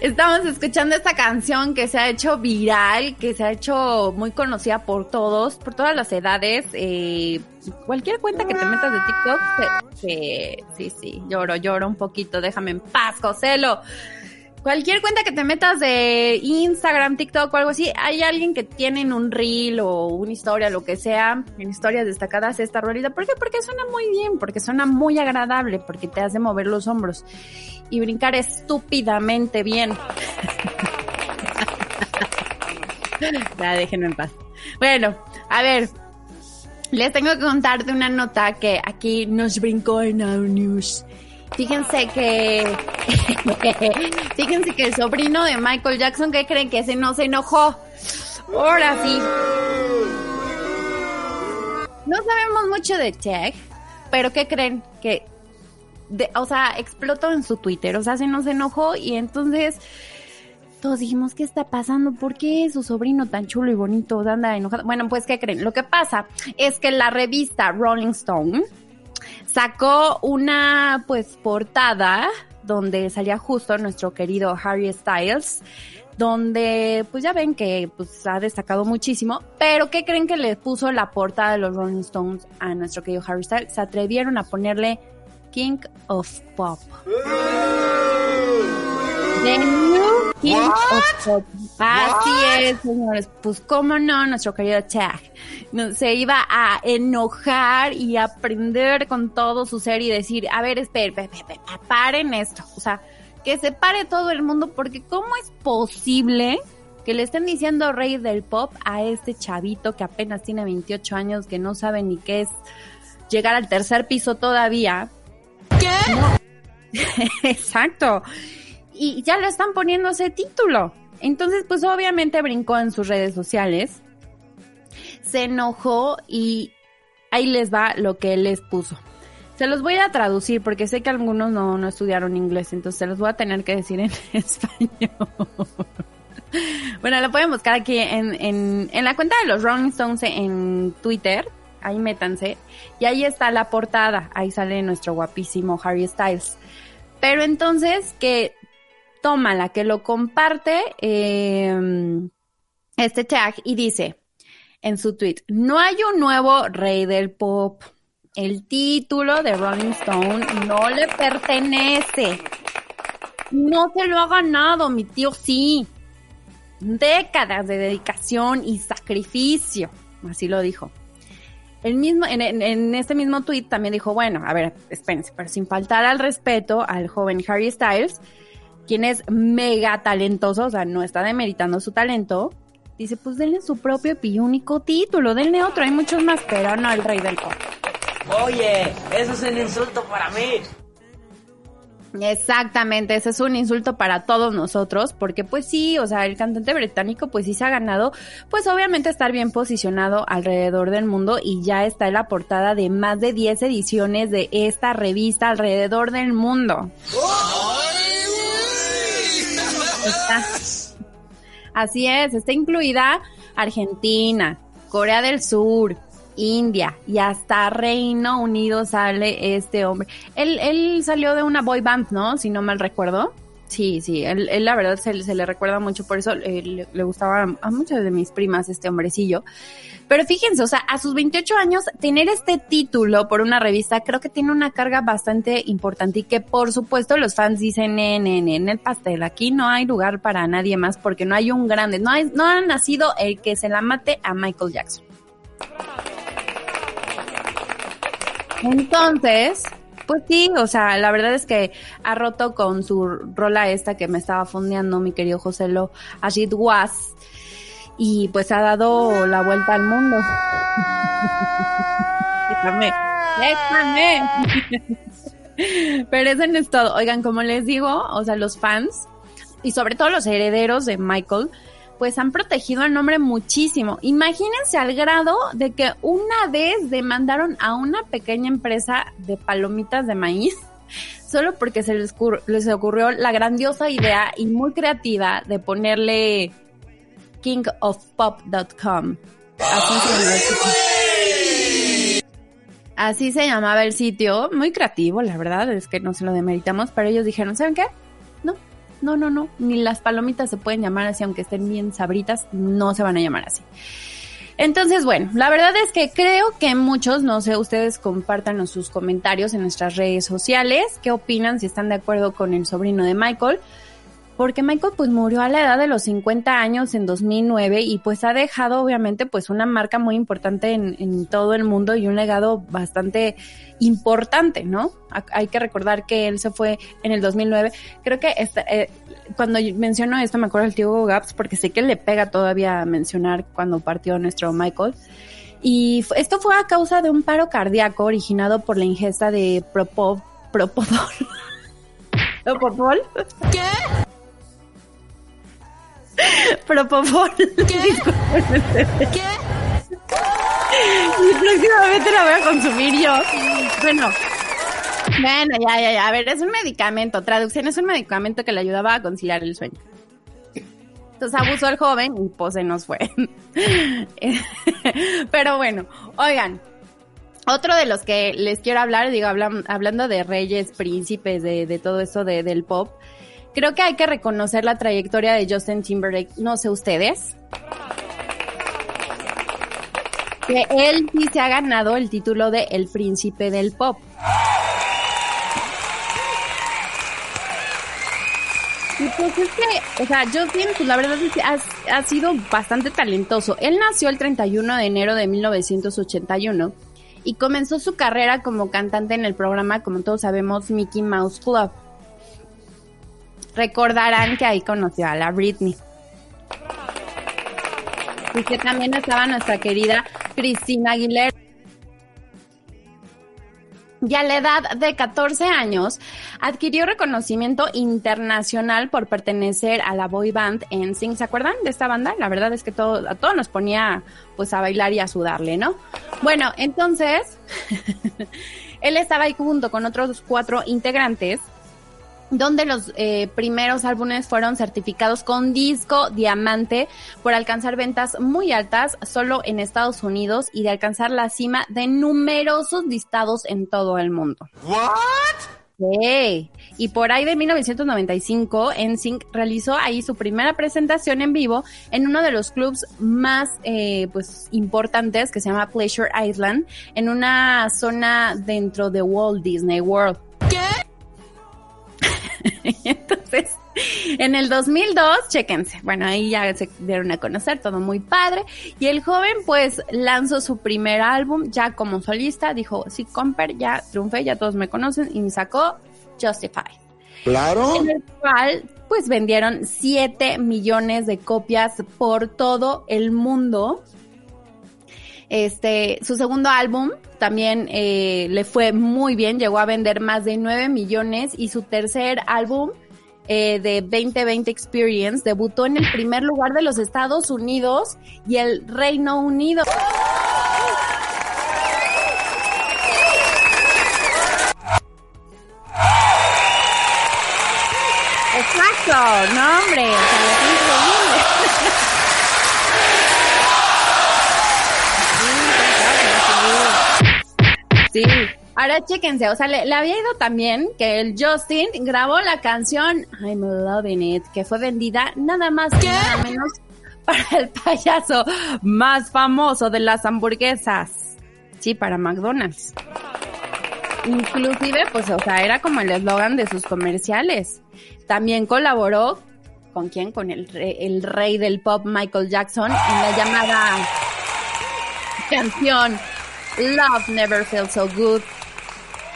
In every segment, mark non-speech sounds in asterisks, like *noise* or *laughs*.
Estamos escuchando esta canción que se ha hecho viral, que se ha hecho muy conocida por todos, por todas las edades. Eh, cualquier cuenta que te metas de TikTok, sí, sí, lloro, lloro un poquito, déjame en paz, Joselo. Cualquier cuenta que te metas de Instagram, TikTok o algo así, hay alguien que tiene en un reel o una historia, lo que sea, en historias destacadas esta rolita. ¿Por qué? Porque suena muy bien, porque suena muy agradable, porque te hace mover los hombros y brincar estúpidamente bien. *laughs* ya, déjenme en paz. Bueno, a ver, les tengo que contar de una nota que aquí nos brincó en Our News. Fíjense que, *laughs* fíjense que el sobrino de Michael Jackson, ¿qué creen que se no se enojó? Ahora sí. No sabemos mucho de Tech, pero ¿qué creen? Que, o sea, explotó en su Twitter, o sea, se nos enojó y entonces todos dijimos, ¿qué está pasando? ¿Por qué su sobrino tan chulo y bonito anda enojado? Bueno, pues, ¿qué creen? Lo que pasa es que la revista Rolling Stone sacó una, pues, portada donde salía justo nuestro querido Harry Styles, donde, pues, ya ven que, pues, ha destacado muchísimo, pero ¿qué creen que le puso la portada de los Rolling Stones a nuestro querido Harry Styles? Se atrevieron a ponerle King of Pop. The New King of Pop. Así es, señores. Pues cómo no, nuestro querido Chag no, se iba a enojar y a aprender con todo su ser y decir, a ver, esperen, pe- pe- pe- paren esto. O sea, que se pare todo el mundo porque ¿cómo es posible que le estén diciendo rey del pop a este chavito que apenas tiene 28 años, que no sabe ni qué es llegar al tercer piso todavía? ¿Qué? *laughs* Exacto. Y ya le están poniendo ese título. Entonces, pues obviamente brincó en sus redes sociales, se enojó y ahí les va lo que él les puso. Se los voy a traducir porque sé que algunos no, no estudiaron inglés, entonces se los voy a tener que decir en *laughs* español. bueno, lo pueden buscar aquí en, en, en la cuenta de los Rolling Stones en Twitter. Ahí métanse. Y ahí está la portada. Ahí sale nuestro guapísimo Harry Styles. Pero entonces que toma la que lo comparte eh, este tag y dice en su tweet, no hay un nuevo rey del pop. El título de Rolling Stone no le pertenece. No se lo ha ganado, mi tío sí. Décadas de dedicación y sacrificio. Así lo dijo. El mismo, en, en, en este mismo tweet también dijo, bueno, a ver, espérense, pero sin faltar al respeto al joven Harry Styles, quien es mega talentoso, o sea, no está demeritando su talento, dice, pues denle su propio y único título, denle otro, hay muchos más, pero no el rey del pop. Oye, eso es un insulto para mí. Exactamente, ese es un insulto para todos nosotros, porque pues sí, o sea, el cantante británico pues sí se ha ganado, pues obviamente estar bien posicionado alrededor del mundo y ya está en la portada de más de 10 ediciones de esta revista alrededor del mundo. Así es, está incluida Argentina, Corea del Sur, India y hasta Reino Unido sale este hombre. Él, él salió de una boy band, ¿no? Si no mal recuerdo. Sí, sí, él, la verdad se, le recuerda mucho, por eso eh, le, gustaba a muchas de mis primas este hombrecillo. Pero fíjense, o sea, a sus 28 años, tener este título por una revista creo que tiene una carga bastante importante y que por supuesto los fans dicen en, en, en el pastel, aquí no hay lugar para nadie más porque no hay un grande, no ha nacido el que se la mate a Michael Jackson. Entonces, Pues sí, o sea, la verdad es que ha roto con su rola esta que me estaba fondeando mi querido José Lo, Ashid Was, y pues ha dado la vuelta al mundo. *laughs* déjame, déjame. Pero eso no es todo. Oigan, como les digo, o sea, los fans y sobre todo los herederos de Michael, pues han protegido el nombre muchísimo. Imagínense al grado de que una vez demandaron a una pequeña empresa de palomitas de maíz *laughs* solo porque se les, ocurrió la grandiosa idea y muy creativa de ponerle kingofpop.com. Así. Así se llamaba el sitio. Muy creativo, la verdad, es que no se lo demeritamos, pero ellos dijeron, ¿saben qué? No, no, no. Ni las palomitas se pueden llamar así, aunque estén bien sabritas, no se van a llamar así. Entonces, bueno, la verdad es que creo que muchos, no sé, ustedes compartan sus comentarios en nuestras redes sociales, qué opinan, si están de acuerdo con el sobrino de Michael, porque Michael pues murió a la edad de los 50 años en 2009 y pues ha dejado obviamente pues una marca muy importante en, todo el mundo y un legado bastante importante, ¿no? Hay que recordar que él se fue en el 2009. Creo que eh, cuando menciono esto me acuerdo del tío Gaps porque sé que le pega todavía mencionar cuando partió nuestro Michael. Y esto fue a causa de un paro cardíaco originado por la ingesta de Propov, Propofol. *laughs* ¿Propofol? ¿Qué? Propofol. ¿Qué? *laughs* ¿Qué? Y próximamente la voy a consumir yo. Bueno, bueno, ya, ya, ya. A ver, es un medicamento. Traducción es un medicamento que le ayudaba a conciliar el sueño. Entonces abusó al joven y pues se nos fue. *laughs* Pero bueno, oigan. Otro de los que les quiero hablar, digo, hablan, hablando de reyes, príncipes, de, de todo eso de, del pop, creo que hay que reconocer la trayectoria de Justin Timberlake. No sé ustedes. Que él sí se ha ganado el título de El Príncipe del Pop. Y pues es que, o sea, Justin, pues la verdad es que ha, ha, sido bastante talentoso. Él nació el 31 de enero de 1981 y comenzó su carrera como cantante en el programa, como todos sabemos, Mickey Mouse Club. Recordarán que ahí conoció a la Britney. Y que también estaba nuestra querida Cristina Aguilera. Y a la edad de 14 años adquirió reconocimiento internacional por pertenecer a la boy band NSYNC. ¿Se acuerdan de esta banda? La verdad es que todo, a todos nos ponía pues a bailar y a sudarle, ¿no? Bueno, entonces *laughs* él estaba ahí junto con otros cuatro integrantes donde los eh, primeros álbumes fueron certificados con disco diamante por alcanzar ventas muy altas solo en Estados Unidos y de alcanzar la cima de numerosos listados en todo el mundo. ¿What? Sí. Y por ahí de 1995, NSYNC realizó ahí su primera presentación en vivo en uno de los clubs más eh, pues importantes que se llama Pleasure Island, en una zona dentro de Walt Disney World. ¿Qué? *laughs* Entonces, en el 2002, chéquense, bueno, ahí ya se dieron a conocer, todo muy padre, y el joven pues lanzó su primer álbum ya como solista, dijo, sí, Comper, ya triunfé, ya todos me conocen, y sacó Justify. Claro. En el cual pues vendieron 7 millones de copias por todo el mundo. Este, su segundo álbum también eh, le fue muy bien, llegó a vender más de 9 millones y su tercer álbum eh, de 2020 Experience debutó en el primer lugar de los Estados Unidos y el Reino Unido. Ahora chéquense, o sea, le, le, había ido también que el Justin grabó la canción I'm Loving It, que fue vendida nada más que nada menos para el payaso más famoso de las hamburguesas. Sí, para McDonald's. Inclusive, pues, o sea, era como el eslogan de sus comerciales. También colaboró con quién, con el rey, el rey del pop Michael Jackson en la llamada canción Love Never Felt So Good.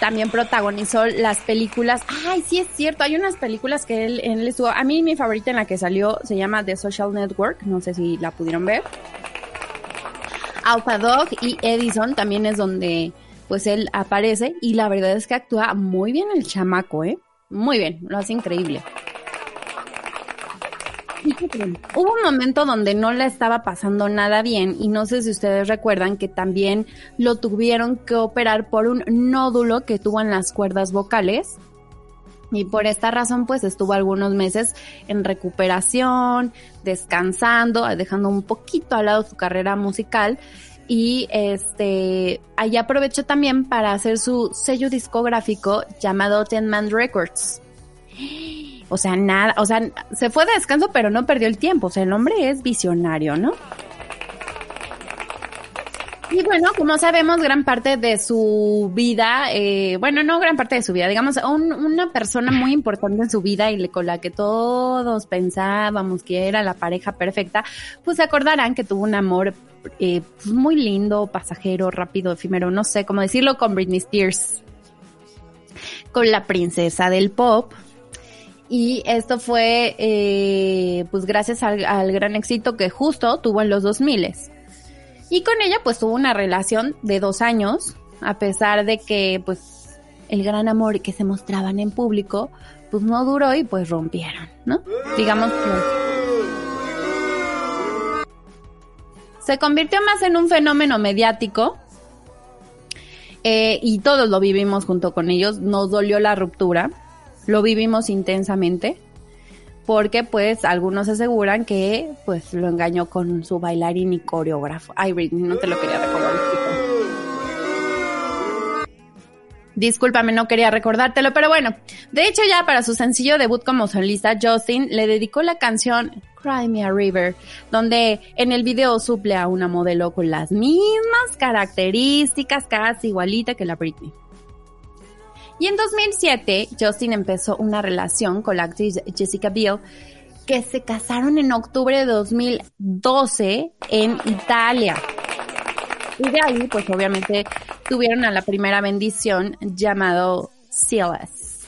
También protagonizó las películas. Ay, sí es cierto, hay unas películas que él, él estuvo. A mí mi favorita en la que salió se llama The Social Network, no sé si la pudieron ver. Alpha Dog y Edison también es donde pues él aparece y la verdad es que actúa muy bien el chamaco, ¿eh? Muy bien, lo hace increíble. Hubo un momento donde no le estaba pasando nada bien y no sé si ustedes recuerdan que también lo tuvieron que operar por un nódulo que tuvo en las cuerdas vocales. Y por esta razón pues estuvo algunos meses en recuperación, descansando, dejando un poquito al lado su carrera musical y este ahí aprovechó también para hacer su sello discográfico llamado Ten Man Records. O sea, nada, o sea, se fue de descanso, pero no perdió el tiempo. O sea, el hombre es visionario, ¿no? Y bueno, como sabemos, gran parte de su vida, eh, bueno, no gran parte de su vida, digamos, una persona muy importante en su vida y con la que todos pensábamos que era la pareja perfecta, pues se acordarán que tuvo un amor eh, pues muy lindo, pasajero, rápido, efímero, no sé cómo decirlo, con Britney Spears, con la princesa del pop, y esto fue, eh, pues gracias al, gran éxito que justo tuvo en los 2000. Y con ella pues tuvo una relación de dos años, a pesar de que pues el gran amor que se mostraban en público pues no duró y pues rompieron, ¿no? Digamos que... Se convirtió más en un fenómeno mediático eh, y todos lo vivimos junto con ellos, nos dolió la ruptura lo vivimos intensamente porque pues algunos aseguran que pues lo engañó con su bailarín y coreógrafo. Ay, Britney, no te lo quería recordar. Discúlpame, no quería recordártelo, pero bueno, de hecho ya para su sencillo debut como solista, Justin le dedicó la canción Cry Me a River, donde en el video suple a una modelo con las mismas características, casi igualita que la Britney. Y en 2007, Justin empezó una relación con la actriz Jessica Biel, que se casaron en octubre de 2012 en Italia. Y de ahí, pues obviamente, tuvieron a la primera bendición llamado Silas.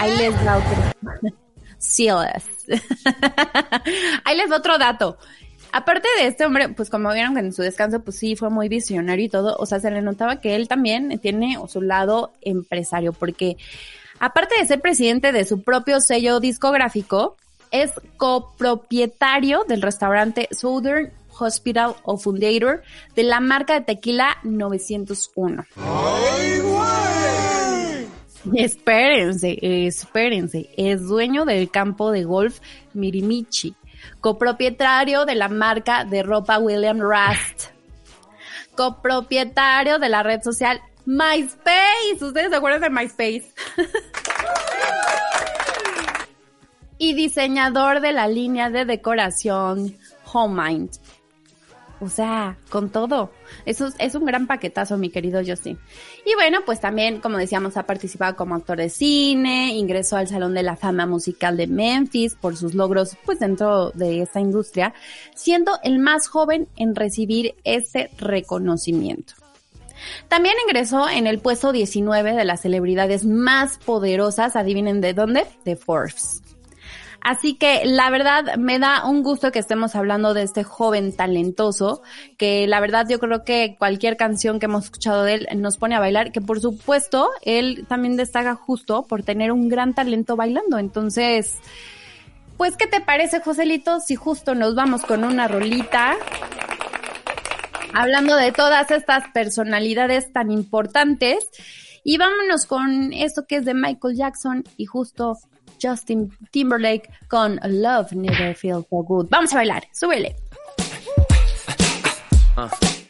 Ahí les da otro. *laughs* Silas. *laughs* Ahí les otro dato. Aparte de este hombre, pues como vieron que en su descanso, pues sí, fue muy visionario y todo, o sea, se le notaba que él también tiene su lado empresario, porque aparte de ser presidente de su propio sello discográfico, es copropietario del restaurante Southern Hospital of Fundator de la marca de tequila 901. ¡Ay, Espérense, espérense. Es dueño del campo de golf Mirimichi copropietario de la marca de ropa William Rust, copropietario de la red social MySpace. ¿Ustedes se acuerdan de MySpace? *laughs* y diseñador de la línea de decoración HomeMind. O sea, con todo. Eso es un gran paquetazo, mi querido Justin. Y bueno, pues también, como decíamos, ha participado como actor de cine, ingresó al Salón de la Fama Musical de Memphis por sus logros, pues dentro de esta industria, siendo el más joven en recibir ese reconocimiento. También ingresó en el puesto 19 de las celebridades más poderosas, adivinen de dónde, de Forbes. Así que la verdad me da un gusto que estemos hablando de este joven talentoso, que la verdad yo creo que cualquier canción que hemos escuchado de él nos pone a bailar, que por supuesto él también destaca justo por tener un gran talento bailando. Entonces, pues, ¿qué te parece, Joselito, si justo nos vamos con una rolita? Hablando de todas estas personalidades tan importantes. Y vámonos con esto que es de Michael Jackson y justo Justin Timberlake con Love Never Feels So Good. Vamos a bailar, súbele. Uh.